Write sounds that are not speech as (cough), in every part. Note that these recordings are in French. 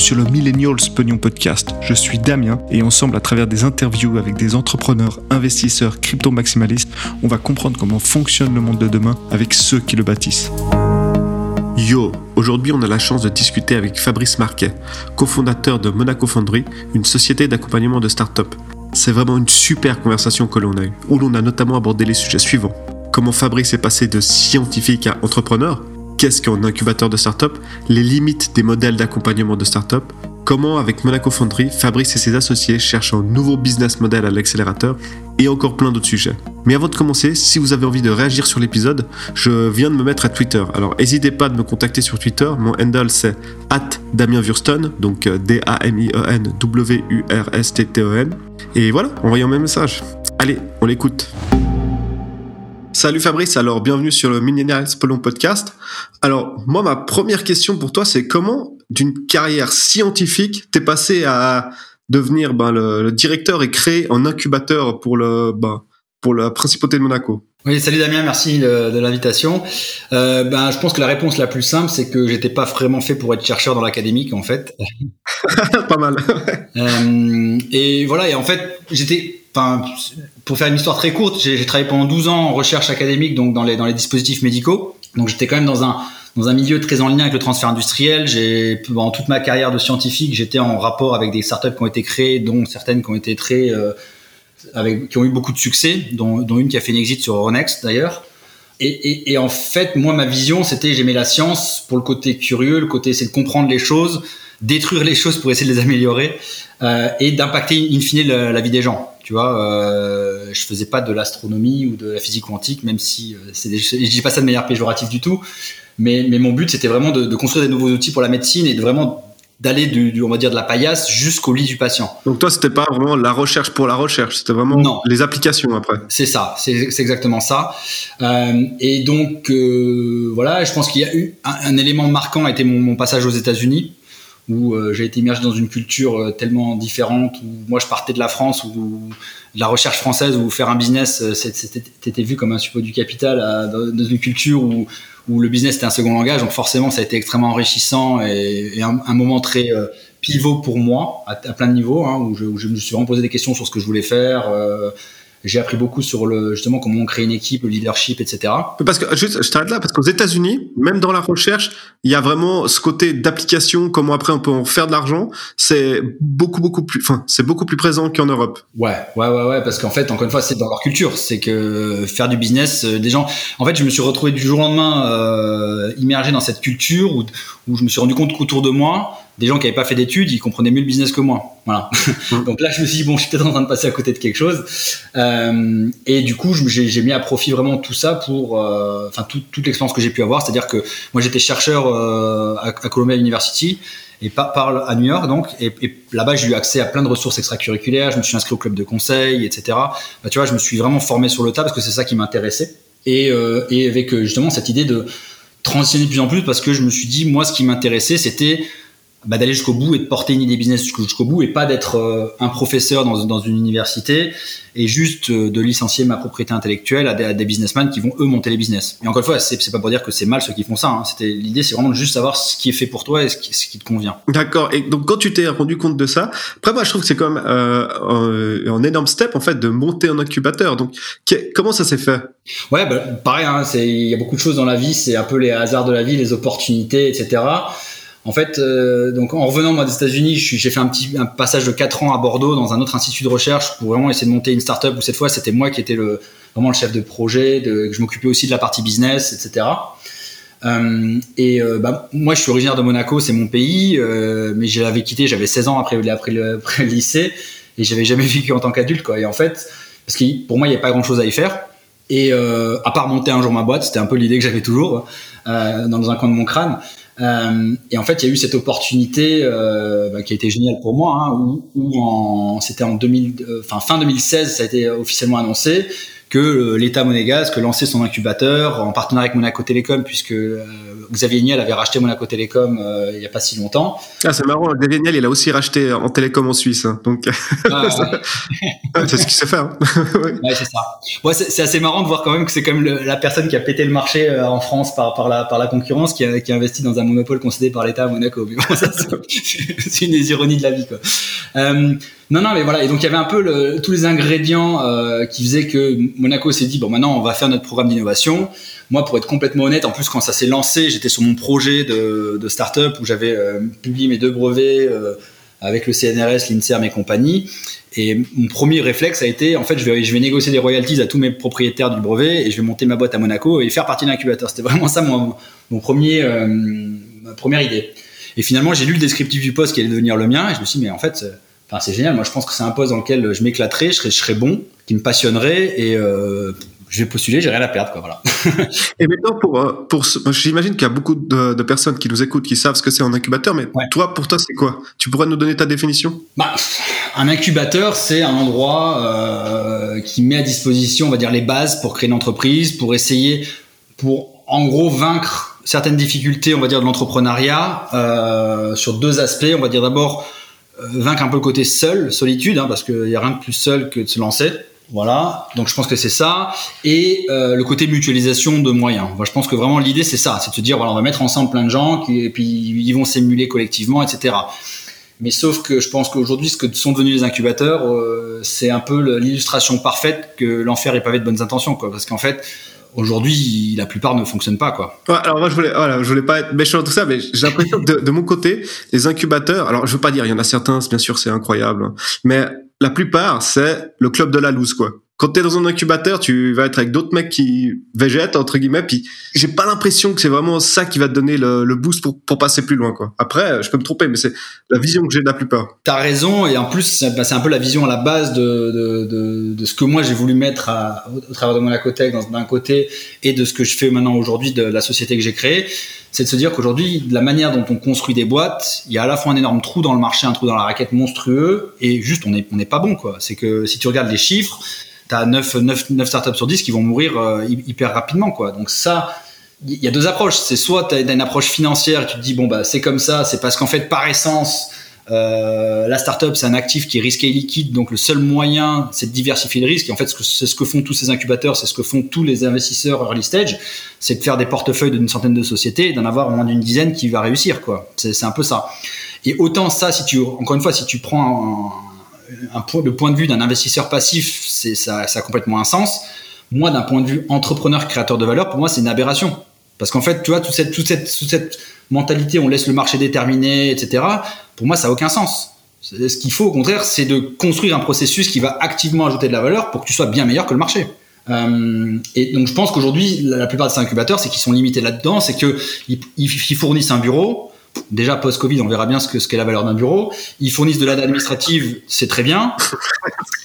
sur le Millennials Pognon Podcast. Je suis Damien et ensemble, à travers des interviews avec des entrepreneurs, investisseurs, crypto-maximalistes, on va comprendre comment fonctionne le monde de demain avec ceux qui le bâtissent. Yo, aujourd'hui on a la chance de discuter avec Fabrice Marquet, cofondateur de Monaco Foundry, une société d'accompagnement de start-up. C'est vraiment une super conversation que l'on a eue, où l'on a notamment abordé les sujets suivants. Comment Fabrice est passé de scientifique à entrepreneur Qu'est-ce qu'un incubateur de start-up Les limites des modèles d'accompagnement de start-up Comment, avec Monaco Foundry, Fabrice et ses associés cherchent un nouveau business model à l'accélérateur et encore plein d'autres sujets. Mais avant de commencer, si vous avez envie de réagir sur l'épisode, je viens de me mettre à Twitter. Alors n'hésitez pas de me contacter sur Twitter. Mon handle c'est Damien donc euh, D-A-M-I-E-N-W-U-R-S-T-T-E-N. Et voilà, envoyez un message. Allez, on l'écoute. Salut Fabrice, alors bienvenue sur le Millennials Polon Podcast. Alors moi ma première question pour toi c'est comment d'une carrière scientifique t'es passé à devenir ben, le, directeur et créer un incubateur pour le ben, pour la principauté de Monaco? Oui, salut Damien, merci de, l'invitation. Euh, ben, je pense que la réponse la plus simple, c'est que j'étais pas vraiment fait pour être chercheur dans l'académique, en fait. (laughs) pas mal. euh, et voilà, et en fait, j'étais, pour faire une histoire très courte, j'ai travaillé pendant 12 ans en recherche académique, donc dans les dispositifs médicaux. Donc j'étais quand même dans un milieu très en lien avec le transfert industriel. J'ai toute ma carrière de scientifique, j'étais en rapport avec des startups qui ont été créées, dont certaines qui ont été très euh, qui ont eu beaucoup de succès, dont, une qui a fait une exit sur Euronext d'ailleurs. Et, en fait, moi, ma vision, c'était j'aimais la science pour le côté curieux, le côté c'est de comprendre les choses, détruire les choses pour essayer de les améliorer euh, et d'impacter in fine la, la, vie des gens. Tu vois, euh, je faisais pas de l'astronomie ou de la physique quantique, même si euh, c'est je dis pas ça de manière péjorative du tout. Mais, mais mon but, c'était vraiment de, de, construire des nouveaux outils pour la médecine et de vraiment d'aller du, on va dire de la paillasse jusqu'au lit du patient. Donc toi c'était pas vraiment la recherche pour la recherche, c'était vraiment non. les applications après. C'est ça, c'est exactement ça. Euh, et donc euh, voilà, je pense qu'il y a eu un, un, élément marquant a été mon, mon passage aux États-Unis où euh, j'ai été immergé dans une culture euh, tellement différente où moi je partais de la France où de la recherche française où faire un business euh, c'était vu comme un support du capital dans une culture où le business était un second langage. Donc forcément, ça a été extrêmement enrichissant et, un, moment très pivot pour moi à, plein de niveaux, hein, où, je, me suis vraiment posé des questions sur ce que je voulais faire. J'ai appris beaucoup sur le justement comment on crée une équipe, le leadership, etc. Parce que juste, je t'arrête là parce qu'aux États-Unis, même dans la recherche, il y a vraiment ce côté d'application, comment après on peut en faire de l'argent. C'est beaucoup beaucoup plus, enfin c'est beaucoup plus présent qu'en Europe. Ouais, ouais, ouais, ouais, parce qu'en fait, encore une fois, c'est dans leur culture, c'est que faire du business, euh, des gens. En fait, je me suis retrouvé du jour au lendemain euh, immergé dans cette culture où, où je me suis rendu compte qu'autour de moi, des gens qui n'avaient pas fait d'études, ils comprenaient mieux le business que moi. Voilà. Mmh. (laughs) Donc là, je me suis dit bon, je suis peut-être en train de passer à côté de quelque chose. Euh, et du coup, j'ai mis à profit vraiment tout ça pour, euh, enfin, tout, toute l'expérience que j'ai pu avoir. C'est-à-dire que moi, j'étais chercheur euh, à, à, Columbia University et par, par à New York, donc. Et, et là-bas, j'ai eu accès à plein de ressources extracurriculaires. Je me suis inscrit au club de conseil, etc. Bah, tu vois, je me suis vraiment formé sur le tas parce que c'est ça qui m'intéressait. Et, euh, et avec justement cette idée de transitionner de plus en plus parce que je me suis dit, moi, ce qui m'intéressait, c'était bah, d'aller jusqu'au bout et de porter une idée business jusqu'au bout et pas d'être euh, un professeur dans, dans, une université et juste euh, de licencier ma propriété intellectuelle à des, à des, businessmen qui vont eux monter les business. Et encore une fois, c'est pas pour dire que c'est mal ceux qui font ça. Hein. C'était l'idée, c'est vraiment de juste savoir ce qui est fait pour toi et ce qui, ce qui te convient. D'accord. Et donc quand tu t'es rendu compte de ça, après moi je trouve que c'est quand même euh, un, un, énorme step en fait de monter un incubateur. Donc comment ça s'est fait? Ouais, bah, pareil. Hein, c'est il y a beaucoup de choses dans la vie. C'est un peu les hasards de la vie, les opportunités, etc. En fait, euh, donc en revenant des États-Unis, j'ai fait un petit passage de 4 ans à Bordeaux dans un autre institut de recherche pour vraiment essayer de monter une startup où cette fois c'était moi qui étais le vraiment le chef de projet, que je m'occupais aussi de la partie business, etc. Euh, et euh, bah, moi, je suis originaire de Monaco, c'est mon pays, euh, mais je l'avais quitté, j'avais 16 ans (laughs) après, le, lycée, et j'avais jamais vécu en tant qu'adulte. Et en fait, parce que pour moi, il n'y avait pas grand-chose à y faire. Et euh, à part monter un jour ma boîte, c'était un peu l'idée que j'avais toujours euh, dans un coin de mon crâne. Euh, et en fait, il y a eu cette opportunité euh, bah, qui a été géniale pour moi, hein, où, où c'était en 2000, euh, fin 2016, ça a été officiellement annoncé que l'État monégasque lançait son incubateur en partenariat avec Monaco Télécom, puisque Xavier Niel avait racheté Monaco Télécom il n'y a pas si longtemps. Ah, c'est marrant, Xavier Niel, il a aussi racheté en télécom en Suisse. Hein, donc, (laughs) ah, c'est ce qu'il sait faire. (laughs) ouais, c'est ça. c'est assez marrant de voir quand même que c'est quand même la personne qui a pété le marché en France par, par, la, par la concurrence qui a, qui a investi dans un monopole concédé par l'État à Monaco. (laughs) c'est une des ironies de la vie. Quoi. Non, non, mais voilà. Et donc il y avait un peu tous les ingrédients euh, qui faisaient que Monaco s'est dit bon, maintenant on va faire notre programme d'innovation. Moi, pour être complètement honnête, en plus quand ça s'est lancé, j'étais sur mon projet de, de start-up où j'avais euh, publié mes deux brevets euh, avec le CNRS, l'Inserm et compagnie. Et mon premier réflexe a été, en fait, je vais, négocier des royalties à tous mes propriétaires du brevet et je vais monter ma boîte à Monaco et faire partie de l'incubateur. C'était vraiment ça mon, premier, ma première idée. Et finalement, j'ai lu le descriptif du poste qui allait devenir le mien et je me suis dit, mais en fait, enfin, c'est génial. Moi, je pense que c'est un poste dans lequel je m'éclaterais, je serais, je serais bon, qui me passionnerait et euh, je vais postuler, j'ai rien à perdre, quoi, voilà. (laughs) et maintenant, pour, euh, pour, j'imagine qu'il y a beaucoup de, de, personnes qui nous écoutent, qui savent ce que c'est un incubateur, mais toi, pour toi, c'est quoi? Tu pourrais nous donner ta définition? Bah, Un incubateur, c'est un endroit euh, qui met à disposition, on va dire, les bases pour créer une entreprise, pour essayer, pour en gros vaincre certaines difficultés, on va dire, de l'entrepreneuriat euh, sur deux aspects. On va dire d'abord vaincre un peu le côté seul, solitude, hein, parce qu'il n'y a rien de plus seul que de se lancer voilà, donc je pense que c'est ça. Et euh, le côté mutualisation de moyens. Moi, je pense que vraiment l'idée c'est ça, c'est de se dire voilà, on va mettre ensemble plein de gens et puis ils vont s'émuler collectivement, etc. Mais sauf que je pense qu'aujourd'hui, ce que sont devenus les incubateurs, euh, c'est un peu l'illustration parfaite que l'enfer est pavé de bonnes intentions, quoi. Parce qu'en fait, aujourd'hui, la plupart ne fonctionnent pas, quoi. Ouais, alors moi, je voulais, voilà, je voulais pas être méchant tout ça, mais j'ai l'impression que de, de, mon côté, les incubateurs, alors je veux pas dire, il y en a certains, bien sûr, c'est incroyable, hein, mais la plupart, c'est le club de la loose, quoi. Quand t'es dans un incubateur, tu vas être avec d'autres mecs qui végètent, entre guillemets, puis j'ai pas l'impression que c'est vraiment ça qui va te donner le, boost pour, passer plus loin, quoi. Après, je peux me tromper, mais c'est la vision que j'ai de la plupart. T'as raison, et en plus, c'est bah, un peu la vision à la base de, de, de, de ce que moi j'ai voulu mettre à, au travers de mon acotech d'un côté, et de ce que je fais maintenant aujourd'hui de la société que j'ai créée c'est de se dire qu'aujourd'hui, la manière dont on construit des boîtes, il y a à la fois un énorme trou dans le marché, un trou dans la raquette monstrueux, et juste on n'est pas bon quoi. C'est que si tu regardes les chiffres, tu as 9, 9, 9 startups sur 10 qui vont mourir euh, hyper rapidement quoi. Donc ça, il y a deux approches. C'est soit tu as une approche financière, tu te dis bon bah c'est comme ça, c'est parce qu'en fait par essence euh, la startup, c'est un actif qui est risqué et liquide, donc le seul moyen, c'est de diversifier le risque. Et en fait, c'est ce que font tous ces incubateurs, c'est ce que font tous les investisseurs early stage, c'est de faire des portefeuilles d'une centaine de sociétés et d'en avoir moins d'une dizaine qui va réussir, quoi. C'est un peu ça. Et autant ça, si tu, encore une fois, si tu prends un, le point de vue d'un investisseur passif, ça, a complètement un sens. Moi, d'un point de vue entrepreneur, créateur de valeur, pour moi, c'est une aberration. Parce qu'en fait, tu vois, toute cette mentalité, on laisse le marché déterminer, etc. Pour moi, ça n'a aucun sens. Ce qu'il faut, au contraire, c'est de construire un processus qui va activement ajouter de la valeur pour que tu sois bien meilleur que le marché. Euh, et donc, je pense qu'aujourd'hui, la, plupart de ces incubateurs, c'est qu'ils sont limités là-dedans, c'est qu'ils ils fournissent un bureau. Déjà post-Covid, on verra bien ce que ce qu'est la valeur d'un bureau. Ils fournissent de l'aide administrative, c'est très bien. (laughs)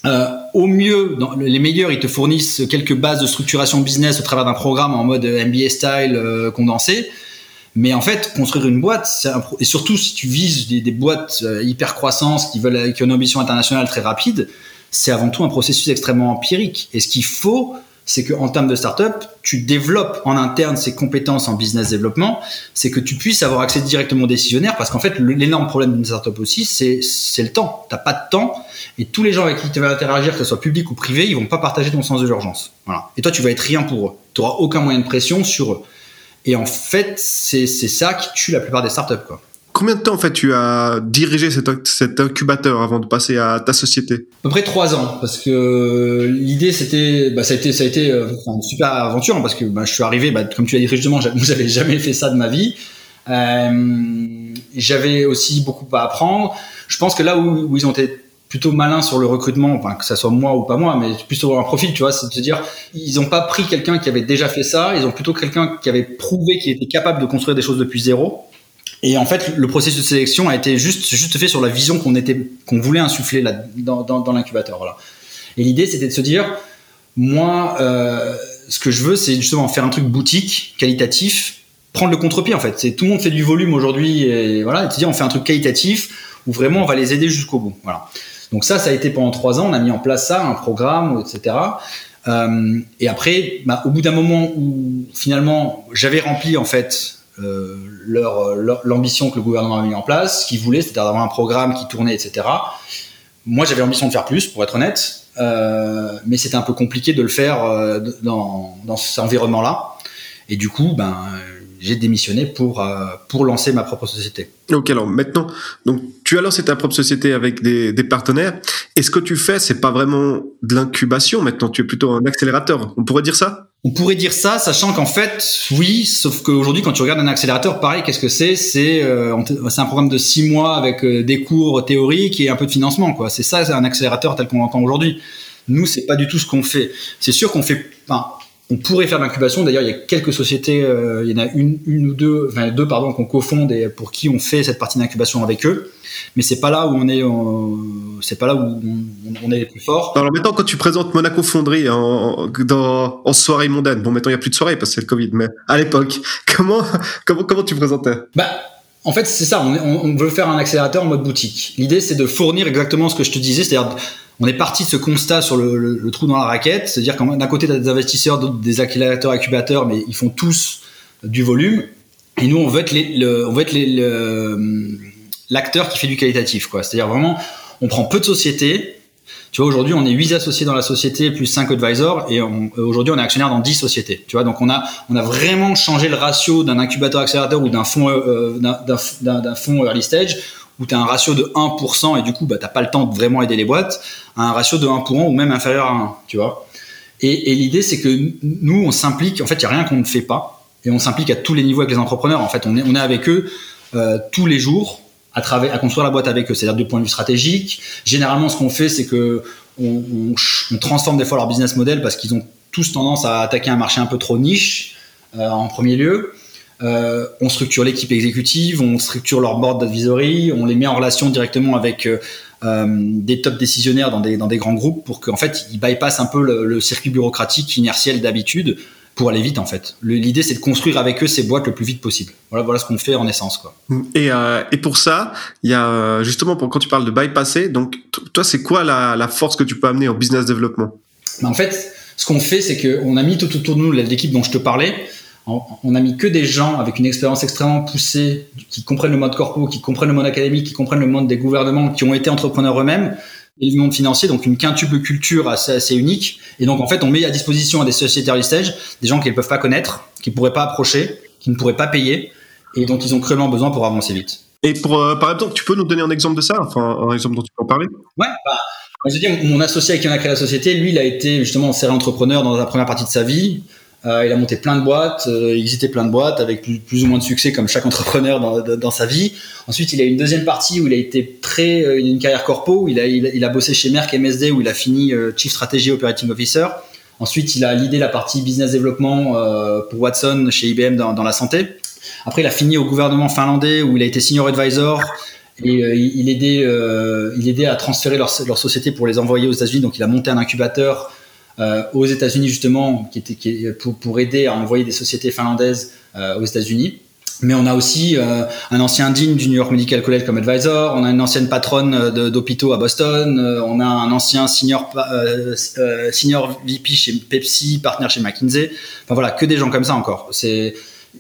Euh, au mieux, dans les meilleurs, ils te fournissent quelques bases de structuration business au travers d'un programme en mode MBA style euh, condensé. Mais en fait, construire une boîte, un et surtout si tu vises des, des boîtes euh, hyper croissance qui veulent qui ont une ambition internationale très rapide, c'est avant tout un processus extrêmement empirique. Et ce qu'il faut, c'est qu'en termes de startup, tu développes en interne ces compétences en business développement, c'est que tu puisses avoir accès directement aux décisionnaires, parce qu'en fait, l'énorme problème d'une startup aussi, c'est le temps. T'as pas de temps, et tous les gens avec qui tu vas interagir, que ce soit public ou privé, ils vont pas partager ton sens de l'urgence. Et toi, tu vas être rien pour eux. Tu auras aucun moyen de pression sur eux. Et en fait, c'est ça qui tue la plupart des startups. Quoi. Combien de temps en fait tu as dirigé cet, cet incubateur avant de passer à ta société? À peu près trois ans, parce que l'idée c'était, bah, ça a été, ça a été euh, une super aventure parce que bah, je suis arrivé, bah, comme tu l'as dit justement, n'avez (laughs) jamais fait ça de ma vie. Euh, J'avais aussi beaucoup à apprendre. Je pense que là où, ils ont été plutôt malin sur le recrutement, enfin que ça soit moi ou pas moi, mais plutôt un profil, tu vois, c'est de se dire, ils n'ont pas pris quelqu'un qui avait déjà fait ça, ils ont plutôt quelqu'un qui avait prouvé qu'il était capable de construire des choses depuis zéro. Et en fait, le processus de sélection a été juste, fait sur la vision qu'on voulait insuffler dans, l'incubateur. Et l'idée, c'était de se dire, moi, euh, ce que je veux, c'est justement faire un truc boutique, qualitatif, prendre le contre-pied en fait. C'est tout le monde fait du volume aujourd'hui, et voilà, et se dire, on fait un truc qualitatif où vraiment on va les aider jusqu'au bout. Donc ça, ça a été pendant trois ans. On a mis en place ça, un programme, etc. Euh, et après, bah, au bout d'un moment où finalement j'avais rempli en fait euh, leur, l'ambition que le gouvernement a mis en place, ce qu'ils voulaient, c'est-à-dire d'avoir un programme qui tournait, etc. Moi, j'avais l'ambition de faire plus, pour être honnête, euh, mais c'était un peu compliqué de le faire euh, dans, dans cet environnement-là. Et du coup, ben, j'ai démissionné pour, euh, pour lancer ma propre société. Ok, alors maintenant, donc tu as lancé ta propre société avec des, des partenaires. Et ce que tu fais, c'est pas vraiment de l'incubation maintenant, tu es plutôt un accélérateur? On pourrait dire ça? On pourrait dire ça, sachant qu'en fait, oui, sauf qu'aujourd'hui, quand tu regardes un accélérateur, pareil, qu'est-ce que c'est? C'est euh, c'est un programme de six mois avec euh, des cours théoriques et un peu de financement, quoi. C'est ça, un accélérateur tel qu'on l'entend aujourd'hui. Nous, c'est pas du tout ce qu'on fait. C'est sûr qu'on fait. Enfin, on pourrait faire de l'incubation. D'ailleurs, il y a quelques sociétés, euh, il y en a une, une ou deux, enfin deux pardon, qu'on cofonde et pour qui on fait cette partie d'incubation avec eux. Mais c'est pas là où on est, c'est pas là où on, est les plus forts. Alors maintenant, quand tu présentes Monaco Fonderie en, dans, en soirée mondaine, bon maintenant il y a plus de soirée parce que c'est le Covid, mais à l'époque, (laughs) comment, comment, comment tu présentais? Bah en fait, c'est ça. On, on, veut faire un accélérateur en mode boutique. L'idée, c'est de fournir exactement ce que je te disais, c'est-à-dire on est parti de ce constat sur le, trou dans la raquette, c'est-à-dire qu'un d'un côté, tu as des investisseurs, des accélérateurs, incubateurs, mais ils font tous du volume. Et nous, on veut être le, on veut être l'acteur qui fait du qualitatif, quoi. C'est-à-dire vraiment, on prend peu de sociétés. Tu vois, aujourd'hui, on est 8 associés dans la société, plus 5 advisors, et aujourd'hui, on est actionnaire dans 10 sociétés. Tu vois, donc on a, vraiment changé le ratio d'un incubateur accélérateur ou d'un euh, d'un fonds early stage où tu as un ratio de 1% et du coup, bah, tu pas le temps de vraiment aider les boîtes, à un ratio de 1 pour 1 ou même inférieur à 1, tu vois. Et, l'idée, c'est que nous, on s'implique, en fait, il n'y a rien qu'on ne fait pas, et on s'implique à tous les niveaux avec les entrepreneurs. En fait, on est, on est avec eux euh, tous les jours à, construire la boîte avec eux, c'est-à-dire du point de vue stratégique. Généralement, ce qu'on fait, c'est que on, transforme des fois leur business model parce qu'ils ont tous tendance à attaquer un marché un peu trop niche euh, en premier lieu. Euh, on structure l'équipe exécutive, on structure leur board d'advisory, on les met en relation directement avec euh, euh, des top décisionnaires dans des, dans des grands groupes pour qu'en fait ils bypassent un peu le, circuit bureaucratique inertiel d'habitude pour aller vite en fait. L'idée c'est de construire avec eux ces boîtes le plus vite possible. Voilà, voilà ce qu'on fait en essence quoi. Et, et pour ça, il y a justement pour, quand tu parles de bypasser, donc toi c'est quoi la, la, force que tu peux amener au business développement ben, En fait, ce qu'on fait c'est qu'on a mis tout autour de nous l'équipe dont je te parlais on a mis que des gens avec une expérience extrêmement poussée, qui comprennent le mode corpo, qui comprennent le monde académique, qui comprennent le monde des gouvernements, qui ont été entrepreneurs eux-mêmes, et le monde financier, donc une quintuple culture assez, assez unique. Et donc en fait, on met à disposition à des sociétés early stage des gens qu'ils ne peuvent pas connaître, qui ne pourraient pas approcher, qui ne pourraient pas payer, et dont ils ont cruellement besoin pour avancer vite. Et pour, euh, par exemple, tu peux nous donner un exemple de ça, enfin un exemple dont tu peux en parler? Ouais, bah, je veux dire, mon associé avec qui on a créé la société, lui, il a été justement serré entrepreneur dans la première partie de sa vie. Euh, il a monté plein de boîtes, euh, il existait plein de boîtes avec plus, ou moins de succès comme chaque entrepreneur dans, sa vie. Ensuite, il a une deuxième partie où il a été très euh, une carrière corpo, où il a, il, a bossé chez Merck MSD où il a fini Chief Strategy Operating Officer. Ensuite, il a l'idée la partie business développement pour Watson chez IBM dans, la santé. Après, il a fini au gouvernement finlandais où il a été senior advisor et il, aidait, il aidait à transférer leur, leur société pour les envoyer aux États-Unis. Donc, il a monté un incubateur euh, aux États-Unis justement, qui était qui, pour, pour, aider à envoyer des sociétés finlandaises euh, aux États-Unis. Mais on a aussi euh, un ancien dean du New York Medical College comme advisor, on a une ancienne patronne d'hôpitaux à Boston, on a un ancien senior, senior VP chez Pepsi, partenaire chez McKinsey. Enfin voilà, que des gens comme ça encore. C'est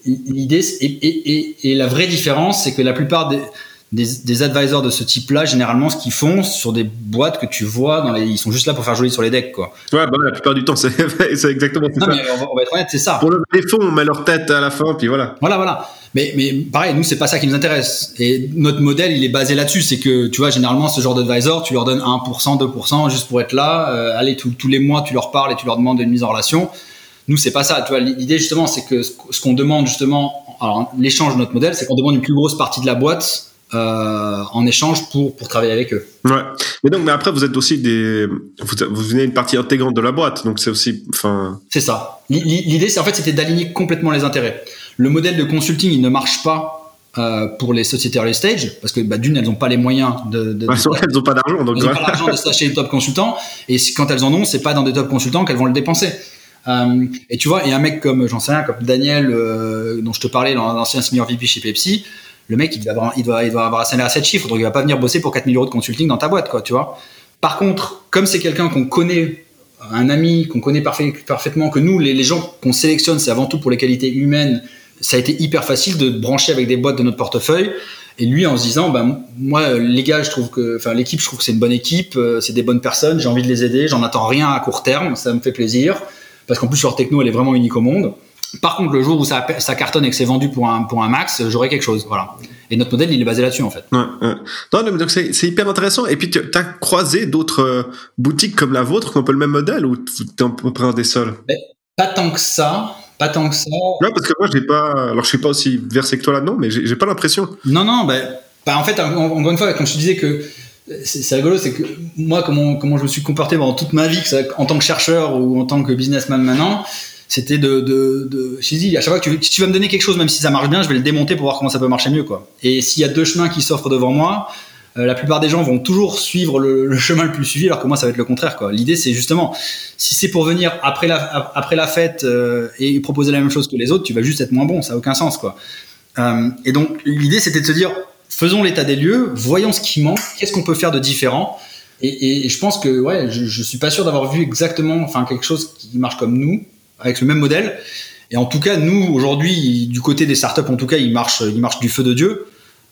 l'idée et, et, et, et, la vraie différence, c'est que la plupart des des, des advisors de ce type-là, généralement, ce qu'ils font sur des boîtes que tu vois, dans les, ils sont juste là pour faire joli sur les decks, quoi. Ouais, bah, la plupart du temps, c'est (laughs) exactement non, ça. Mais on, va, être honnête, c'est ça. Pour lever les fonds, on met leur tête à la fin, puis voilà. Voilà, voilà. Mais, mais pareil, nous, c'est pas ça qui nous intéresse. Et notre modèle, il est basé là-dessus. C'est que, tu vois, généralement, ce genre d'advisor, tu leur donnes 1%, 2% juste pour être là. Euh, allez, tous les mois, tu leur parles et tu leur demandes une mise en relation. Nous, c'est pas ça. Tu vois, l'idée, justement, c'est que ce qu'on demande, justement, alors, l'échange de notre modèle, c'est qu'on demande une plus grosse partie de la boîte euh, en échange pour, pour travailler avec eux. Ouais. Mais donc, mais après, vous êtes aussi des, vous, vous venez une partie intégrante de la boîte, donc c'est aussi, enfin. C'est ça. L'idée, c'est en fait, c'était d'aligner complètement les intérêts. Le modèle de consulting, il ne marche pas euh, pour les sociétés early stage parce que bah, d'une, elles n'ont pas les moyens de. de, elles n'ont pas d'argent, donc. Elles n'ont pas l'argent de s'acheter les top consultants, et quand elles en ont, c'est pas dans des top consultants qu'elles vont le dépenser. Euh, et tu vois, et un mec comme, j'en sais rien, comme Daniel, euh, dont je te parlais, l'ancien senior VP chez Pepsi, le mec, il doit avoir, il doit, il avoir un salaire à 7 chiffres, donc il va pas venir bosser pour 4000 euros de consulting dans ta boîte, quoi, tu vois. Par contre, comme c'est quelqu'un qu'on connaît un ami qu'on connaît parfaitement, que nous, les, gens qu'on sélectionne, c'est avant tout pour les qualités humaines, ça a été hyper facile de brancher avec des boîtes de notre portefeuille. Et lui, en se disant, ben, moi, les gars, je trouve que, enfin, l'équipe, je trouve que c'est une bonne équipe, euh, c'est des bonnes personnes, j'ai envie de les aider, j'en attends rien à court terme, ça me fait plaisir. Parce qu'en plus, leur techno, elle est vraiment unique au monde. Par contre, le jour où ça, ça cartonne et que c'est vendu pour un, pour un max, j'aurai quelque chose. Voilà. Et notre modèle, il est basé là-dessus, en fait. Ouais, Non, mais donc c'est, hyper intéressant. Et puis, tu as croisé d'autres euh, boutiques comme la vôtre qui ont un peu le même modèle ou tu es un peu près des seuls? Ben, Pas tant que ça. Pas tant que ça. Non, parce que moi, j'ai pas. Alors, je suis pas aussi versé que toi là-dedans, mais j'ai, pas l'impression. Non, non, ben, en fait, encore une fois, quand je te disais que c'est rigolo, c'est que moi, comment, comment je me suis comporté pendant toute ma vie, en tant que chercheur ou en tant que businessman maintenant, c'était de, de, de je à chaque fois que tu, tu, vas me donner quelque chose, même si ça marche bien, je vais le démonter pour voir comment ça peut marcher mieux, quoi. Et s'il y a deux chemins qui s'offrent devant moi, euh, la plupart des gens vont toujours suivre le, chemin le plus suivi, alors que moi, ça va être le contraire, quoi. L'idée, c'est justement, si c'est pour venir après la, après la fête euh, et proposer la même chose que les autres, tu vas juste être moins bon, ça n'a aucun sens, quoi. Euh, et donc, l'idée, c'était de se dire, faisons l'état des lieux, voyons ce qui manque, qu'est-ce qu'on peut faire de différent. Et, et, je pense que ouais, je, je suis pas sûr d'avoir vu exactement, enfin quelque chose qui marche comme nous, avec le même modèle. Et en tout cas, nous aujourd'hui, du côté des startups, en tout cas, il marche, il marche du feu de dieu.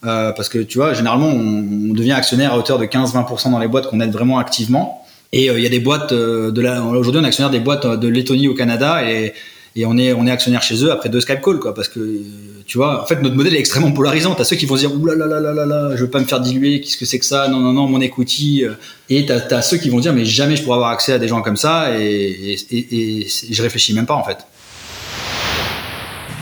Euh, parce que tu vois, généralement, on, devient actionnaire à hauteur de 15-20% dans les boîtes qu'on aide vraiment activement. Et euh, il y a des boîtes euh, aujourd'hui, on est actionnaire des boîtes de Lettonie au Canada et, et on est, on est actionnaire chez eux après deux Skype calls, quoi. Parce que tu vois, en fait, notre modèle est extrêmement polarisant. T'as ceux qui vont dire, ouh là là là je veux pas me faire diluer, qu'est-ce que c'est que ça? Non, non, non, mon equity. Et t'as, as ceux qui vont dire, mais jamais je pourrais avoir accès à des gens comme ça, et, et, et, je réfléchis même pas, en fait.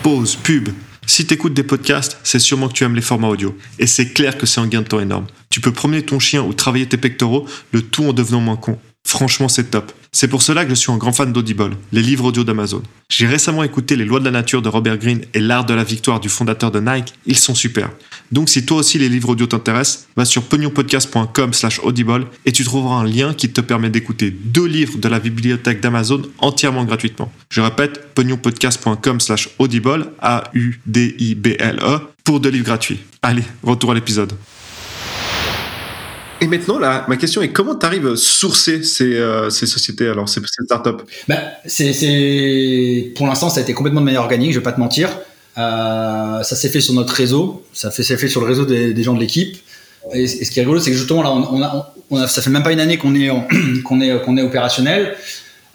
Pause, pub. Si t'écoutes des podcasts, c'est sûrement que tu aimes les formats audio. Et c'est clair que c'est un gain de temps énorme. Tu peux promener ton chien ou travailler tes pectoraux, le tout en devenant moins con. Franchement, c'est top. C'est pour cela que je suis un grand fan d'Audible, les livres audio d'Amazon. J'ai récemment écouté Les lois de la nature de Robert Greene et L'art de la victoire du fondateur de Nike. Ils sont super. Donc si toi aussi les livres audio t'intéressent, va sur pognonpodcast.com slash audible et tu trouveras un lien qui te permet d'écouter deux livres de la bibliothèque d'Amazon entièrement gratuitement. Je répète, pognonpodcast.com slash audible, A-U-D-I-B-L-E, pour deux livres gratuits. Allez, retour à l'épisode. Et maintenant, ma question est comment tu arrives à sourcer ces, euh, ces sociétés, alors, ces, ces startups? Ben, c'est, Pour l'instant, ça a été complètement de manière organique, je vais pas te mentir. Euh, ça s'est fait sur notre réseau, ça s'est fait sur le réseau des, gens de l'équipe. Et, ce qui est rigolo, c'est que justement, là, on, ça fait même pas une année qu'on est, (clears throat) qu'on est, qu'on est opérationnel.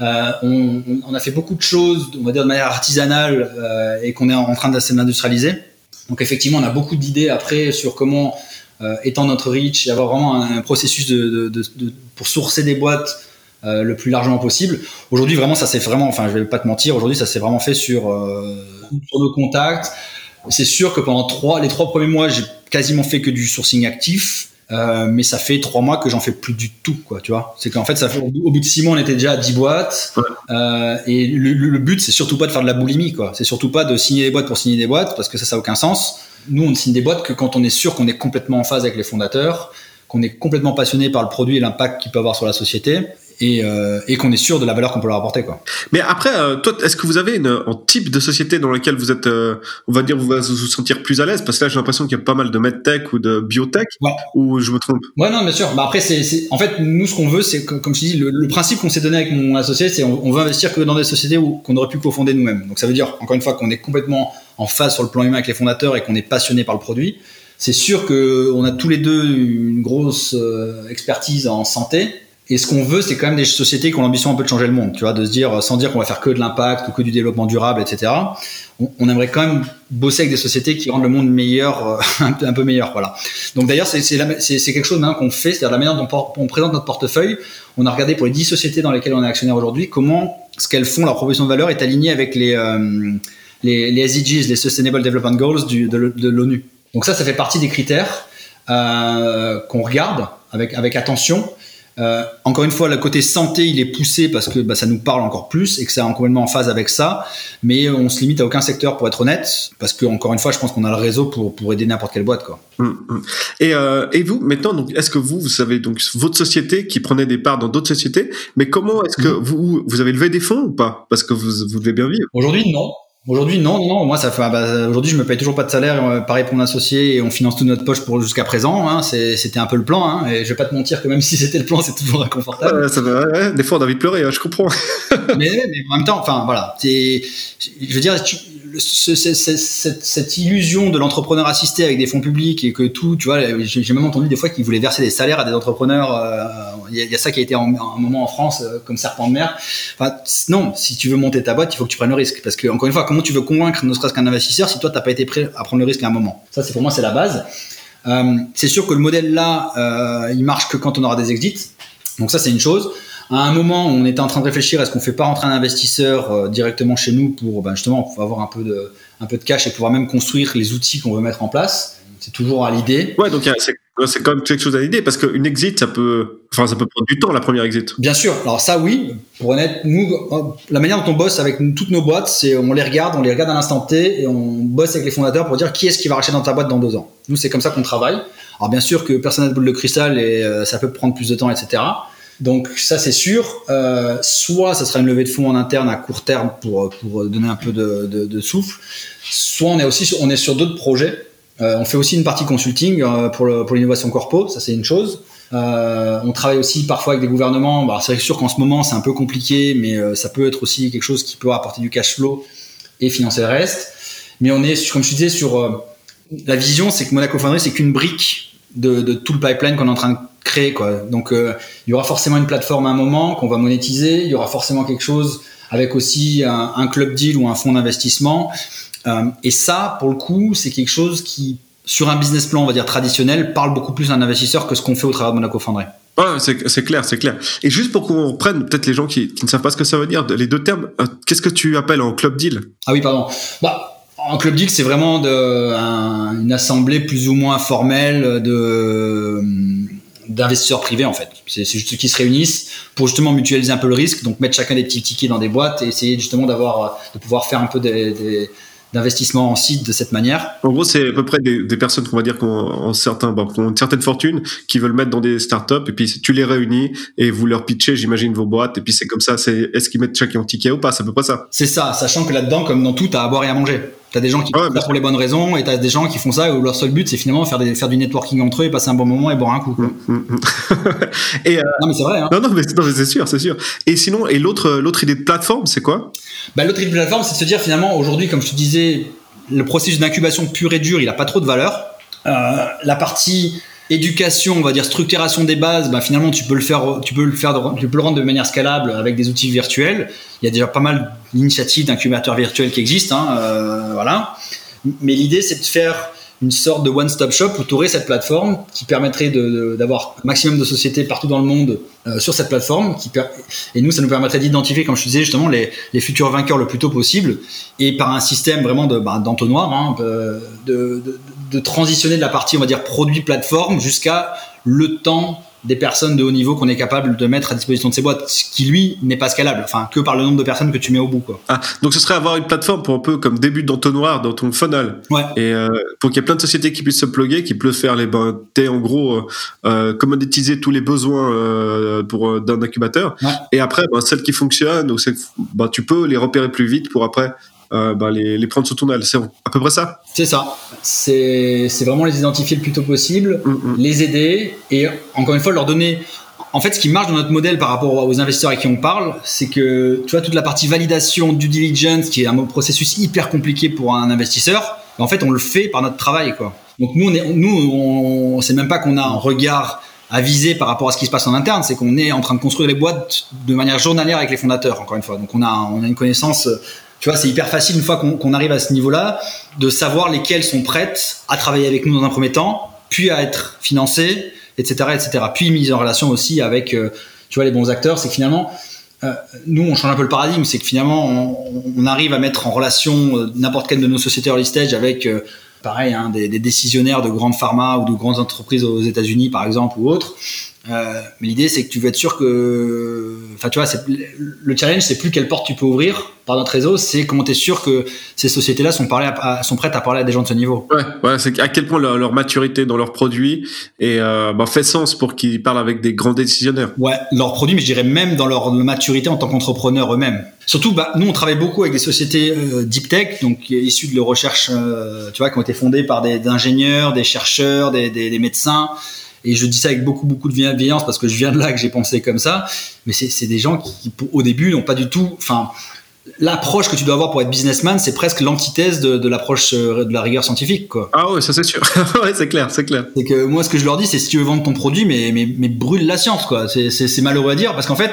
Euh, on, on, a fait beaucoup de choses, on va dire de manière artisanale, et qu'on est en train de s'industrialiser. Donc effectivement, on a beaucoup d'idées après sur comment euh, étendre notre reach et avoir vraiment un, processus pour sourcer des boîtes euh, le plus largement possible. Aujourd'hui, vraiment, ça s'est vraiment, enfin, je vais pas te mentir, aujourd'hui, ça s'est vraiment fait sur, euh, sur nos contacts. C'est sûr que pendant les trois premiers mois, j'ai quasiment fait que du sourcing actif. Euh, mais ça fait trois mois que j'en fais plus du tout, quoi, tu vois. C'est qu'en fait, au bout de six mois, on était déjà à 10 boîtes. Et le, le, but, c'est surtout pas de faire de la boulimie, quoi. C'est surtout pas de signer des boîtes pour signer des boîtes, parce que ça, ça a aucun sens nous, on signe des boîtes que quand on est sûr qu'on est complètement en phase avec les fondateurs, qu'on est complètement passionné par le produit et l'impact qu'il peut avoir sur la société. Et, euh, et qu'on est sûr de la valeur qu'on peut leur apporter quoi. Mais après, euh, toi, est-ce que vous avez une, un type de société dans laquelle vous êtes, euh, on va dire, vous vous sentir plus à l'aise? Parce que là, j'ai l'impression qu'il y a pas mal de medtech ou de biotech, ou je me trompe? Ouais, non, bien sûr. Bah après, c'est, en fait, nous, ce qu'on veut, c'est comme je dis, le, le principe qu'on s'est donné avec mon associé, c'est on, on, veut investir que dans des sociétés où qu'on aurait pu cofonder nous-mêmes. Donc ça veut dire, encore une fois, qu'on est complètement en phase sur le plan humain avec les fondateurs et qu'on est passionné par le produit. C'est sûr qu'on a tous les deux une grosse euh, expertise en santé. Et ce qu'on veut, c'est quand même des sociétés qui ont l'ambition un peu de changer le monde, tu vois, de se dire, sans dire qu'on va faire que de l'impact ou que du développement durable, etc. On, aimerait quand même bosser avec des sociétés qui rendent le monde meilleur, euh, (laughs) un, peu meilleur, voilà. Donc d'ailleurs, c'est quelque chose maintenant qu'on fait, c'est-à-dire la manière dont on présente notre portefeuille. On a regardé pour les 10 sociétés dans lesquelles on est actionnaire aujourd'hui, comment ce qu'elles font, leur proposition de valeur est alignée avec les, euh, les, SDGs, les Sustainable Development Goals de, l'ONU. Donc ça, ça fait partie des critères euh, qu'on regarde avec attention. Euh, encore une fois, le côté santé, il est poussé parce que bah, ça nous parle encore plus et que c'est complètement en phase avec ça. Mais on se limite à aucun secteur pour être honnête, parce que encore une fois, je pense qu'on a le réseau pour, pour aider n'importe quelle boîte, quoi. Hum, hum. Et, euh, et vous, maintenant, donc, est-ce que vous, vous avez donc votre société qui prenait des parts dans d'autres sociétés, mais comment est-ce que vous, vous avez levé des fonds ou pas? Parce que vous, vous devez bien vivre. Aujourd'hui, non. Aujourd'hui, non, non, moi, ça fait, ah bah, aujourd'hui, je me paye toujours pas de salaire, euh, pareil pour mon associé, et on finance toute notre poche pour jusqu'à présent, hein, c'était un peu le plan, hein, et je vais pas te mentir que même (laughs) si c'était le plan, c'est toujours inconfortable. Ouais, ça va, des fois, on a envie de pleurer, hein, je comprends. (laughs) mais, mais, en même temps, enfin, voilà, je veux dire, tu, cette, illusion de l'entrepreneur assisté avec des fonds publics et que tout, tu vois, j'ai même entendu des fois qu'ils voulaient verser des salaires à des entrepreneurs. Euh, il y, a ça qui a été un moment en France euh, comme serpent de mer. Enfin, non, si tu veux monter ta boîte, il faut que tu prennes le risque. Parce que, encore une fois, comment tu veux convaincre ne serait-ce qu'un investisseur si toi, tu n'as pas été prêt à prendre le risque à un moment Ça, c'est pour moi, c'est la base. Euh, c'est sûr que le modèle là, il marche que quand on aura des exits. Donc ça, c'est une chose à un moment, on était en train de réfléchir est-ce qu'on fait pas rentrer un investisseur euh, directement chez nous pour ben, justement avoir un peu de cash et pouvoir même construire les outils qu'on veut mettre en place. C'est toujours à l'idée. Ouais, donc c'est quand même quelque chose à l'idée parce qu'une exit, ça peut, enfin, ça peut prendre du temps la première exit. Bien sûr. Alors ça, oui. Pour honnête, nous, la manière dont on bosse avec toutes nos boîtes, c'est on les regarde, on les regarde à l'instant T et on bosse avec les fondateurs pour dire qui est-ce qui va racheter dans ta boîte dans deux ans. Nous, c'est comme ça qu'on travaille. Alors bien sûr que personne n'a de boule de cristal et euh, ça peut prendre plus de temps, etc. Donc ça c'est sûr. Euh, soit ça sera une levée de fonds en interne à court terme pour, pour donner un peu de, de, de souffle. Soit on est aussi on est sur d'autres projets. Euh, on fait aussi une partie consulting euh, pour, pour l'innovation corpo, ça c'est une chose. Euh, on travaille aussi parfois avec des gouvernements. C'est sûr qu'en ce moment c'est un peu compliqué, mais ça peut être aussi quelque chose qui peut apporter du cash flow et financer le reste. Mais on est, comme je disais, sur la vision, c'est que Monaco Foundry c'est qu'une brique de, tout le pipeline qu'on est en train de créer. Donc il y aura forcément une plateforme à un moment qu'on va monétiser, il y aura forcément quelque chose avec aussi un, club deal ou un fonds d'investissement. Euh, et ça, pour le coup, c'est quelque chose qui, sur un business plan, on va dire traditionnel, parle beaucoup plus à un investisseur que ce qu'on fait au travers de Monaco Foundry. Ouais, c'est clair, c'est clair. Et juste pour qu'on reprenne, peut-être les gens qui, qui, ne savent pas ce que ça veut dire, les deux termes, euh, qu'est-ce que tu appelles en club deal? Ah oui, pardon. Bah, en club deal, c'est vraiment de, une assemblée plus ou moins formelle de d'investisseurs privés en fait. C'est juste ceux qui se réunissent pour justement mutualiser un peu le risque, donc mettre chacun des petits tickets dans des boîtes et essayer justement d'avoir de pouvoir faire un peu des, des d'investissement en site de cette manière. En gros, c'est à peu près des, des personnes qu'on va dire qui ont, certains, bon, ont une certaine fortune, qui veulent mettre dans des startups, et puis tu les réunis et vous leur pitchez, j'imagine, vos boîtes, et puis c'est comme ça. C'est est-ce qu'ils mettent chacun un ticket ou pas? C'est à peu près ça. C'est ça, sachant que là-dedans, comme dans tout, t'as à boire et à manger. T'as des gens qui font ça pour les bonnes raisons et t'as des gens qui font ça où leur seul but c'est finalement faire, des, faire du networking entre eux et passer un bon moment et boire un coup. Mm, mm, mm. (laughs) et euh, Non mais c'est vrai. Hein. Non non mais, c'est sûr c'est sûr. Et sinon et l'autre l'autre idée de plateforme c'est quoi? Bah, l'autre idée de plateforme c'est de se dire finalement aujourd'hui comme je te disais le processus d'incubation pur et dur il a pas trop de valeur. Euh, la partie éducation, on va dire structuration des bases, bah, finalement tu peux le faire, tu peux le faire, tu peux le rendre de manière scalable avec des outils virtuels. Il y a déjà pas mal d'initiatives d'incubateurs virtuels qui existent, hein, euh, voilà. Mais l'idée c'est de faire une sorte de one-stop shop où tu aurais cette plateforme qui permettrait d'avoir maximum de sociétés partout dans le monde euh, sur cette plateforme. Et nous, ça nous permettrait d'identifier, comme je disais justement, les, futurs vainqueurs le plus tôt possible et par un système vraiment bah, d'entonnoir, hein, de, de, de, transitionner de la partie, on va dire, produit plateforme jusqu'à le temps des personnes de haut niveau qu'on est capable de mettre à disposition de ces boîtes, ce qui lui n'est pas scalable, enfin que par le nombre de personnes que tu mets au bout. Quoi. Ah, donc ce serait avoir une plateforme pour un peu comme début d'entonnoir dans ton funnel. Ouais. Et euh, pour qu'il y ait plein de sociétés qui puissent se plugger, qui peuvent faire les ben, t'es en gros euh, euh commoditiser tous les besoins euh, pour d'un incubateur. Ouais. Et après, ben, celles qui fonctionnent, ou ben, tu peux les repérer plus vite pour après euh, bah, les, les, prendre sous ton aile. C'est à peu près ça C'est ça. C'est vraiment les identifier le plus tôt possible, mm, mm. les aider et encore une fois leur donner. En fait, ce qui marche dans notre modèle par rapport aux investisseurs avec qui on parle, c'est que tu vois toute la partie validation, due diligence, qui est un processus hyper compliqué pour un investisseur. En fait, on le fait par notre travail, quoi. Donc nous, on est, nous, on, sait même pas qu'on a un regard à viser par rapport à ce qui se passe en interne, c'est qu'on est en train de construire les boîtes de manière journalière avec les fondateurs, encore une fois. Donc on a, on a une connaissance tu vois, c'est hyper facile une fois qu'on arrive à ce niveau-là de savoir lesquelles sont prêtes à travailler avec nous dans un premier temps, puis à être financées, etc., etc. Puis mise en relation aussi avec, euh, tu vois, les bons acteurs. C'est que finalement, euh, nous, on change un peu le paradigme. C'est que finalement, on, arrive à mettre en relation euh, n'importe quelle de nos sociétés early stage avec, pareil, hein, des, des, décisionnaires de grandes pharma ou de grandes entreprises aux États-Unis, par exemple, ou autres. Euh, mais l'idée, c'est que tu veux être sûr que, enfin, tu vois, le challenge, c'est plus quelle porte tu peux ouvrir par notre réseau, c'est comment tu es sûr que ces sociétés-là sont, sont prêtes à parler à des gens de ce niveau. Ouais, ouais c'est à quel point leur, maturité dans leurs produits et euh, bah, fait sens pour qu'ils parlent avec des grands décisionnaires. Ouais, leurs produits, mais je dirais même dans leur maturité en tant qu'entrepreneurs eux-mêmes. Surtout, bah, nous, on travaille beaucoup avec des sociétés euh, deep tech, donc issues de recherches, euh, tu vois, qui ont été fondées par des, ingénieurs, des chercheurs, des, des, des médecins. Et je dis ça avec beaucoup, beaucoup de bienveillance parce que je viens de là que j'ai pensé comme ça. Mais c'est des gens qui, au début, n'ont pas du tout. Enfin, l'approche que tu dois avoir pour être businessman, c'est presque l'antithèse de, l'approche euh, de la rigueur scientifique, quoi. Ah ouais, ça c'est sûr. (laughs) ouais, c'est clair, c'est clair. C'est que moi, ce que je leur dis, c'est si tu veux vendre ton produit, mais, mais, mais brûle la science, quoi. C'est malheureux à dire parce qu'en fait,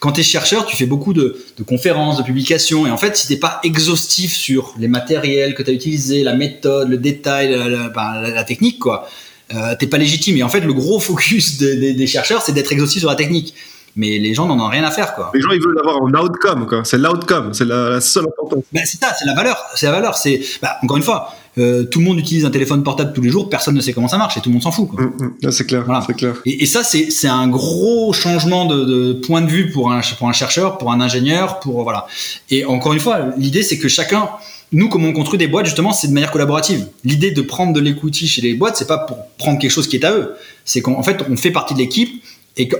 quand tu es chercheur, tu fais beaucoup de, de, conférences, de publications, et en fait, si t'es pas exhaustif sur les matériels que tu as utilisés, la méthode, le détail, la, ben, la technique, quoi, euh, t'es pas légitime. Et en fait, le gros (laughs) focus des, chercheurs, c'est d'être exhaustif sur la technique. Mais les gens n'en ont rien à faire, quoi. Les gens, ils veulent avoir un outcome, quoi. C'est l'outcome, c'est la, seule importance. Ben, c'est ça, c'est la valeur. C'est la valeur. C'est, bah, encore une fois, euh, tout le monde utilise un téléphone portable tous les jours, personne ne sait comment ça marche et tout le monde s'en fout. Quoi. Mm, mm. c'est clair, c'est clair. Et, ça, c'est un gros changement de, de, point de vue pour un, pour un chercheur, pour un ingénieur, pour voilà. Et encore une fois, l'idée, c'est que chacun nous, comment on construit des boîtes, justement, c'est de manière collaborative. L'idée de prendre de l'equity chez les boîtes, c'est pas pour prendre quelque chose qui est à eux. C'est qu'en fait, on fait partie de l'équipe et que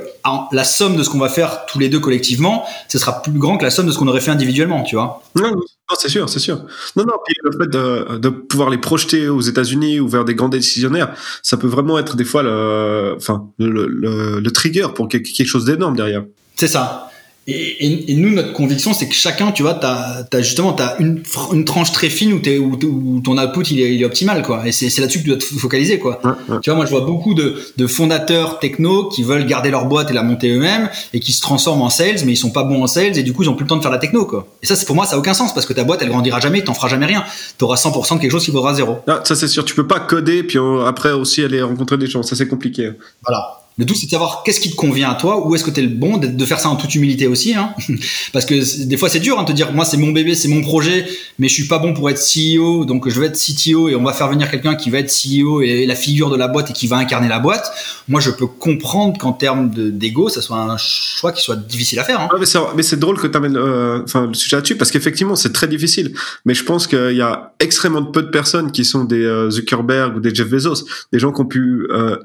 la somme de ce qu'on va faire tous les deux collectivement, ce sera plus grand que la somme de ce qu'on aurait fait individuellement, tu vois. Non, c'est sûr, c'est sûr. Non, non, puis le fait de, de pouvoir les projeter aux États-Unis ou vers des grands décisionnaires, ça peut vraiment être des fois le, enfin, le, le, le trigger pour quelque chose d'énorme derrière. C'est ça. Et, et, nous, notre conviction, c'est que chacun, tu vois, t'as as justement as une, une tranche très fine où, es, où, où ton output il est, il est, optimal, quoi. Et c'est là-dessus que tu dois te focaliser, quoi. Tu vois, moi, je vois beaucoup de, de, fondateurs techno qui veulent garder leur boîte et la monter eux-mêmes et qui se transforment en sales, mais ils sont pas bons en sales et du coup, ils ont plus le temps de faire la techno, quoi. Et ça, c'est pour moi, ça a aucun sens parce que ta boîte, elle grandira jamais, t'en feras jamais rien. T'auras 100% de quelque chose qui vaudra zéro. Ah, ça, c'est sûr. Tu peux pas coder puis après aussi aller rencontrer des gens. Ça, c'est compliqué. Voilà. Le tout, c'est de savoir qu'est-ce qui te convient à toi, où est-ce que tu es le bon, de faire ça en toute humilité aussi. Hein (laughs) Parce que des fois, c'est dur hein, de te dire, moi, c'est mon bébé, c'est mon projet, mais je suis pas bon pour être CEO, donc je vais être CTO et on va faire venir quelqu'un qui va être CEO et la figure de la boîte et qui va incarner la boîte. Moi, je peux comprendre qu'en termes d'ego, ça soit un choix qui soit difficile à faire. Hein. mais c'est drôle que tu amènes euh, le sujet là-dessus, parce qu'effectivement, c'est très difficile. Mais je pense qu'il y a extrêmement peu de personnes qui sont des euh, Zuckerberg ou des Jeff Bezos, des gens qui ont pu, euh,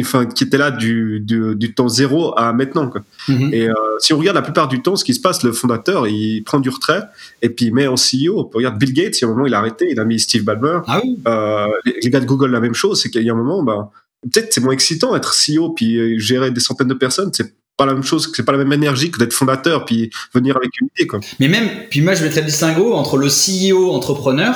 enfin, qui étaient là du, du, temps zéro à maintenant. Quoi. Mhm. Et euh, si on regarde la plupart du temps, ce qui se passe, le fondateur, il prend du retrait et puis il met en CEO. On regarde Bill Gates, il y a un moment, il a arrêté, il a mis Steve Ballmer. Ah oui. euh, les, gars de Google, la même chose, c'est qu'il y a un moment, bah, peut-être c'est moins excitant être CEO puis euh, gérer des centaines de personnes. C'est pas la même chose, c'est pas la même énergie que d'être fondateur puis venir avec une idée. Quoi. Mais même, puis moi je mettrais le distinguo entre le CEO entrepreneur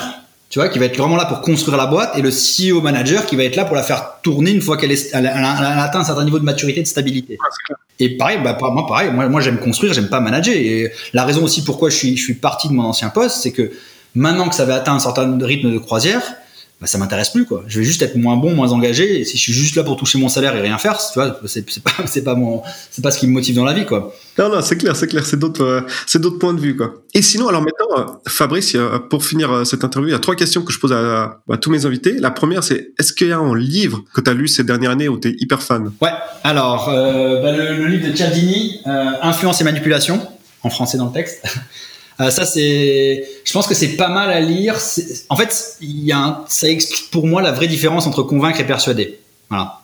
tu vois, qui va être vraiment là pour construire la boîte, et le CEO manager qui va être là pour la faire tourner une fois qu'elle a, atteint un certain niveau de maturité, de stabilité. Et pareil, bah, moi, pareil, moi, moi j'aime construire, j'aime pas manager. Et la raison aussi pourquoi je suis, je suis parti de mon ancien poste, c'est que maintenant que ça avait atteint un certain rythme de croisière, bah, ça m'intéresse plus quoi. Je vais juste être moins bon, moins engagé. Et si je suis juste là pour toucher mon salaire et rien faire, tu vois, c'est pas (laughs) c'est pas mon c'est pas ce qui me motive dans la vie quoi. Non non, c'est clair, c'est clair, c'est d'autres euh, c'est d'autres points de vue quoi. Et sinon alors maintenant euh, Fabrice, pour finir euh, cette interview, il y a trois questions que je pose à, à tous mes invités. La première c'est est-ce qu'il y a un livre que tu as lu ces dernières années où tu es hyper fan? Ouais. Alors bah, le, le, livre de Cialdini, Influence et manipulation en français dans le texte. Euh, ça, c'est, je pense que c'est pas mal à lire. En fait, il y a un... ça explique pour moi la vraie différence entre convaincre et persuader. Voilà.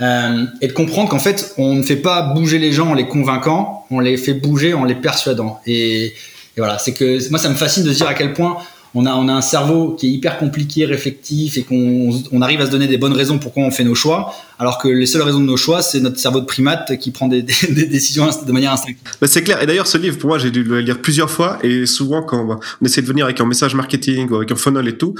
Euh, et de comprendre qu'en fait, on ne fait pas bouger les gens en les convainquant, on les fait bouger en les persuadant. Et, voilà, c'est que moi, ça me fascine de dire à quel point on a, on a un cerveau qui est hyper compliqué, réflectif, et qu'on on arrive à se donner des bonnes raisons pourquoi on fait nos choix, alors que les seules raisons de nos choix, c'est notre cerveau de primate qui prend des, (laughs) des, décisions de manière instinctive. c'est clair. Et d'ailleurs, ce livre, pour moi, j'ai dû le lire plusieurs fois, et souvent, quand on essaie de venir avec un message marketing ou avec un funnel et tout,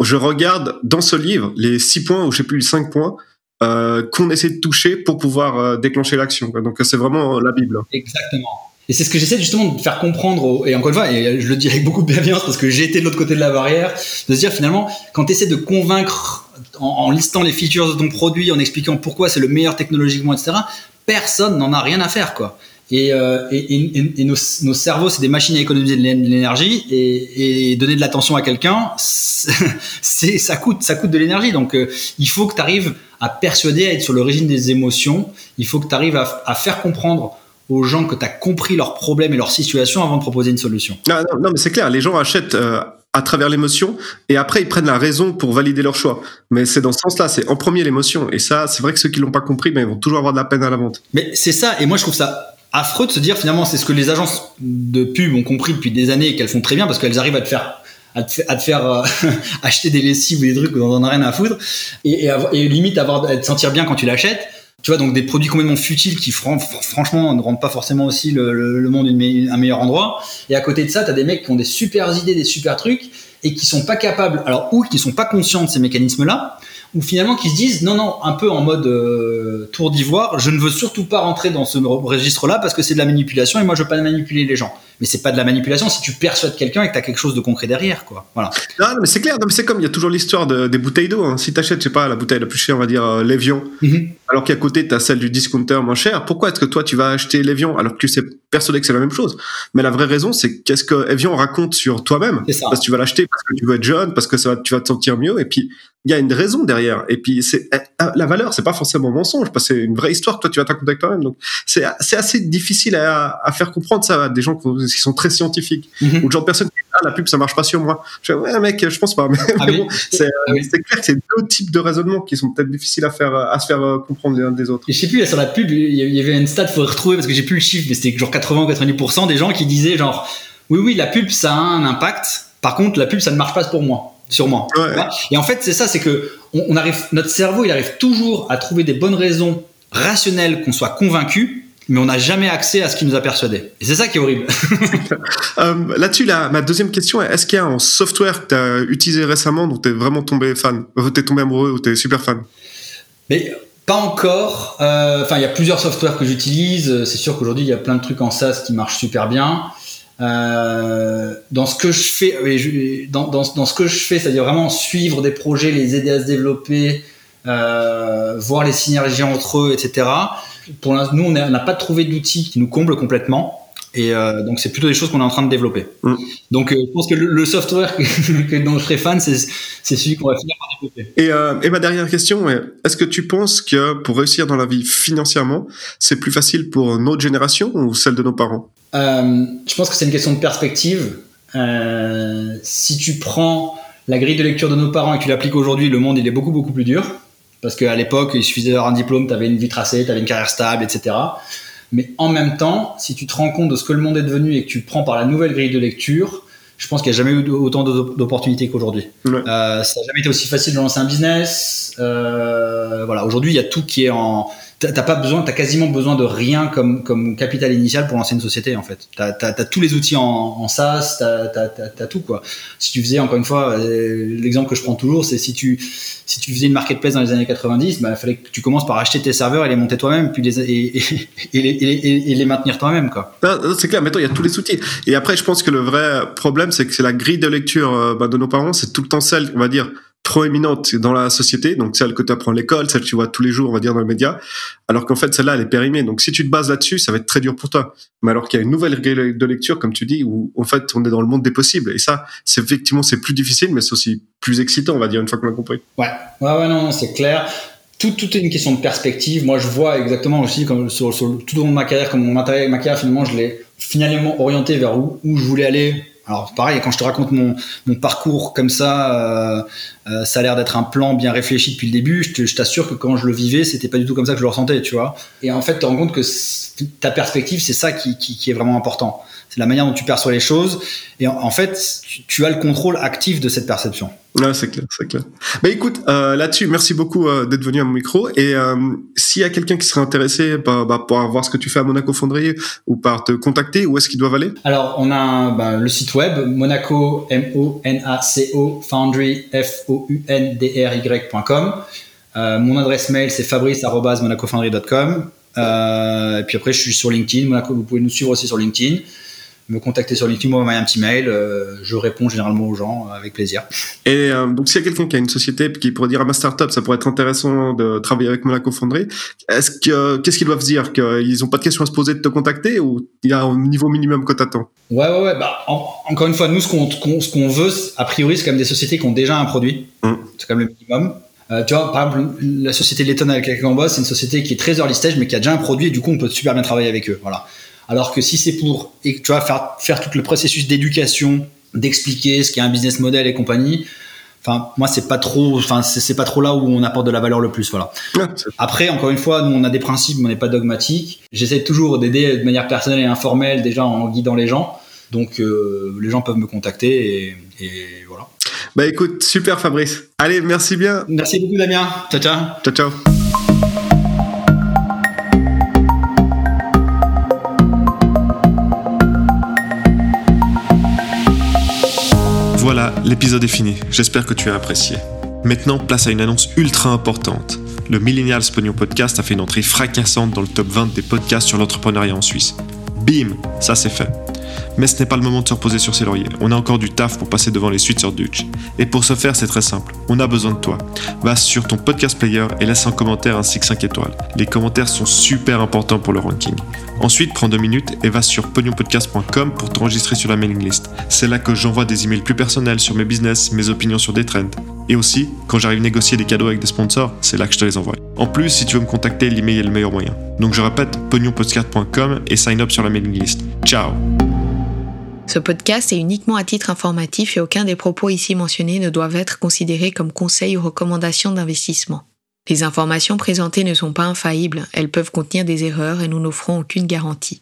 je regarde dans ce livre les six points, ou je sais plus, les cinq points, euh, qu'on essaie de toucher pour pouvoir euh, déclencher l'action. Donc, c'est vraiment la Bible. Exactement. Et c'est ce que j'essaie justement de faire comprendre, et encore une fois, et je le dis avec beaucoup de bienveillance parce que j'ai été de l'autre côté de la barrière, de se dire finalement, quand tu essaies de convaincre en, listant les features de ton produit, en expliquant pourquoi c'est le meilleur technologiquement, etc., personne n'en a rien à faire, quoi. Et, euh, et, nos, cerveaux, c'est des machines à économiser de l'énergie et, donner de l'attention à quelqu'un, (laughs) c'est ça coûte, ça coûte de l'énergie. Donc, euh, il faut que tu arrives à persuader, à être sur l'origine des émotions. Il faut que tu arrives à, faire comprendre aux gens que tu as compris leurs problèmes et leur situation avant de proposer une solution. Non, non, non mais c'est clair. Les gens achètent. Euh, à travers l'émotion et après ils prennent la raison pour valider leur choix. Mais c'est dans ce sens-là, c'est en premier l'émotion et ça, c'est vrai que ceux qui l'ont pas compris, ben, ils vont toujours avoir de la peine à la vente. Mais c'est ça et moi je trouve ça affreux de se dire finalement c'est ce que les agences de pub ont compris depuis des années et qu'elles font très bien parce qu'elles arrivent à te faire à te, faire euh, (laughs) acheter des lessives ou des trucs dont on en a rien à foutre et, et, et limite avoir à te sentir bien quand tu l'achètes tu vois donc des produits complètement futiles qui franchement ne rendent pas forcément aussi le, le, monde une, un meilleur endroit. Et à côté de ça tu as des mecs qui ont des super idées des super trucs et qui sont pas capables alors ou qui sont pas conscients de ces mécanismes là ou finalement qui se disent non non un peu en mode euh, tour d'ivoire je ne veux surtout pas rentrer dans ce registre là parce que c'est de la manipulation et moi je veux pas manipuler les gens mais c'est pas de la manipulation si tu persuades quelqu'un et que tu as quelque chose de concret derrière quoi voilà non, mais c'est clair c'est comme il y a toujours l'histoire des bouteilles d'eau hein. si tu achètes je sais pas la bouteille la plus chère on va dire euh, l'évian mhm. alors qu'à côté tu as celle du discounter moins cher pourquoi est-ce que toi tu vas acheter l'évian alors que tu sais persuadé que c'est la même chose? Mais la vraie raison c'est qu'est-ce que Evian raconte sur toi-même? Parce que tu vas l'acheter parce que tu veux être jeune parce que ça va, tu vas te sentir mieux et puis il y a une raison derrière. Et puis c'est eh, ah, la valeur, c'est pas forcément mensonge, parce que c'est une vraie histoire que toi tu vas t'accompagner toi-même. Donc c'est c'est assez difficile à, à, faire comprendre ça à des gens qui sont très scientifiques mm-hmm. ou gens de personnes qui disent ah la pub ça marche pas sur moi. Je dis, ouais mec, je pense pas. Mais, ah bon, c'est ah c'est clair que c'est deux types de raisonnements qui sont peut-être difficiles à faire à se faire euh, comprendre les uns des autres. Et je sais plus sur la pub, il y avait une stat, faut retrouver parce que j'ai plus le chiffre, mais c'était genre 80 ou 90% des gens qui disaient genre oui oui la pub ça a un impact. Par contre la pub ça ne marche pas pour moi sûrement. Et en fait, c'est ça, c'est que on, arrive, notre cerveau, il arrive toujours à trouver des bonnes raisons rationnelles qu'on soit convaincu, mais on n'a jamais accès à ce qui nous a persuadé. Et c'est ça qui est horrible. (laughs) euh, Là-dessus, là, ma deuxième question est est-ce qu'il y a un software que tu as utilisé récemment dont tu es vraiment tombé fan, euh, tu es tombé amoureux ou tu es super fan? Mais pas encore. Euh, enfin, il y a plusieurs softwares que j'utilise. C'est sûr qu'aujourd'hui, il y a plein de trucs en SaaS qui marchent super bien. Euh, dans ce que je fais, dans, dans, dans ce que je fais, c'est-à-dire vraiment suivre des projets, les aider à se développer, euh, voir les synergies entre eux, etc. Pour nous, on n'a pas trouvé d'outils qui nous comblent complètement. Et euh, donc, c'est plutôt des choses qu'on est en train de développer. Mm. Donc, euh, je pense que le, software (laughs) que, dont je serais fan, c'est celui qu'on va finir par développer. Et, euh, et ma dernière question est est-ce que tu penses que pour réussir dans la vie financièrement, c'est plus facile pour notre génération ou celle de nos parents? Je pense que c'est une question de perspective. Si tu prends la grille de lecture de nos parents et que tu l'appliques aujourd'hui, le monde il est beaucoup beaucoup plus dur. Parce qu'à l'époque, il suffisait d'avoir un diplôme, tu avais une vie tracée, tu avais une carrière stable, etc. Mais en même temps, si tu te rends compte de ce que le monde est devenu et que tu prends par la nouvelle grille de lecture, je pense qu'il n'y a jamais eu autant d'opportunités qu'aujourd'hui. Euh, ça n'a jamais été aussi facile de lancer un business. Euh, voilà, aujourd'hui, il y a tout qui est en t'as pas besoin, t'as quasiment besoin de rien comme comme capital initial pour lancer une société en fait. T'as as, tous les outils en, en SaaS, t'as as, tout quoi. Si tu faisais encore une fois, euh, l'exemple que je prends toujours, c'est si tu si tu faisais une marketplace dans les années 90, bah, fallait que tu commences par acheter tes serveurs et les monter toi-même, puis les et, et, et, et les maintenir toi-même quoi. C'est clair. Maintenant il y a tous les outils. Et après je pense que le vrai problème c'est que c'est la grille de lecture euh, bah, de nos parents, c'est tout le temps celle, on va dire proéminente dans la société, donc celle que tu apprends à l'école, celle que tu vois tous les jours, on va dire, dans les médias, alors qu'en fait, celle-là, elle est périmée. Donc, si tu te bases là-dessus, ça va être très dur pour toi. Mais alors qu'il y a une nouvelle grille de lecture, comme tu dis, où, en fait, on est dans le monde des possibles. Et ça, c'est effectivement, c'est plus difficile, mais c'est aussi plus excitant, on va dire, une fois qu'on l'a compris. Ouais, ouais, ouais, non, c'est clair. Tout, tout est une question de perspective. Moi, je vois exactement aussi, comme sur, sur tout au long de ma carrière, comme mon ma carrière, finalement, je l'ai finalement orienté vers où, où je voulais aller alors pareil, quand je te raconte mon, mon parcours comme ça, euh, euh, ça a l'air d'être un plan bien réfléchi depuis le début. Je t'assure que quand je le vivais, c'était pas du tout comme ça que je le ressentais, tu vois. Et en fait, tu te rends compte que ta perspective, c'est ça qui, qui, qui, est vraiment important. C'est la manière dont tu perçois les choses. Et en, fait, tu, as le contrôle actif de cette perception. Ouais, c'est clair, c'est clair. Bah écoute, euh, là-dessus, merci beaucoup euh, d'être venu à mon micro. Et euh, s'il y a quelqu'un qui serait intéressé bah, bah, pour voir ce que tu fais à Monaco Fondrier ou par te contacter, où est-ce qu'ils doivent aller? Alors, on a bah, le site web Monaco M O N A C O Foundry F O U N D R Y.com. Mon adresse mail c'est fabrice@monacofoundry.com. Euh, et puis après, je suis sur LinkedIn. Monaco, vous pouvez nous suivre aussi sur LinkedIn. Me contacter sur LinkedIn, m'envoyer un petit mail. euh, je réponds généralement aux gens euh, avec plaisir. Et euh, donc, s'il y a quelqu'un qui a une société qui pourrait dire à ma startup, ça pourrait être intéressant de travailler avec Monaco Fonderie, est-ce que qu'est-ce qu'ils doivent se dire? Qu'ils n'ont pas de questions à se poser de te contacter ou il y a un niveau minimum que t'attends? Ouais, ouais, ouais. Bah, en- encore une fois, nous, ce qu'on veut, a priori, c'est quand même des sociétés qui ont déjà un produit. Mm. C'est quand même le minimum. Euh, tu vois, par exemple, la société Letton avec laquelle on bosse, c'est une société qui est très early stage, mais qui a déjà un produit, et du coup, on peut super bien travailler avec eux. Voilà. Alors que si c'est pour, et, tu vois, faire, faire tout le processus d'éducation, d'expliquer ce qu'est un business model et compagnie, enfin, moi, c'est pas trop, enfin, c'est pas trop là où on apporte de la valeur le plus, voilà. Après, encore une fois, nous, on a des principes, mais on n'est pas dogmatique. J'essaie toujours d'aider de manière personnelle et informelle, déjà en guidant les gens. Donc, euh, les gens peuvent me contacter et, et voilà. Bah écoute, super Fabrice. Allez, merci bien. Merci beaucoup, Damien. Ciao, ciao. Ciao, ciao. L'épisode est fini. J'espère que tu as apprécié. Maintenant, place à une annonce ultra importante. Le Millennials Pognon Podcast a fait une entrée fracassante dans le top 20 des podcasts sur l'entrepreneuriat en Suisse. Bim, ça c'est fait. Mais ce n'est pas le moment de se reposer sur ses lauriers. On a encore du taf pour passer devant les suites sur Dutch. Et pour ce faire, c'est très simple. On a besoin de toi. Va sur ton podcast player et laisse un commentaire ainsi que 5 étoiles. Les commentaires sont super importants pour le ranking. Ensuite, prends deux minutes et va sur pognonpodcast.com pour t'enregistrer sur la mailing list. C'est là que j'envoie des emails plus personnels sur mes business, mes opinions sur des trends. Et aussi, quand j'arrive à négocier des cadeaux avec des sponsors, c'est là que je te les envoie. En plus, si tu veux me contacter, l'email est le meilleur moyen. Donc je répète, pognonpodcast.com et sign up sur la mailing list. Ciao Ce podcast est uniquement à titre informatif et aucun des propos ici mentionnés ne doivent être considérés comme conseils ou recommandations d'investissement. Les informations présentées ne sont pas infaillibles, elles peuvent contenir des erreurs et nous n'offrons aucune garantie.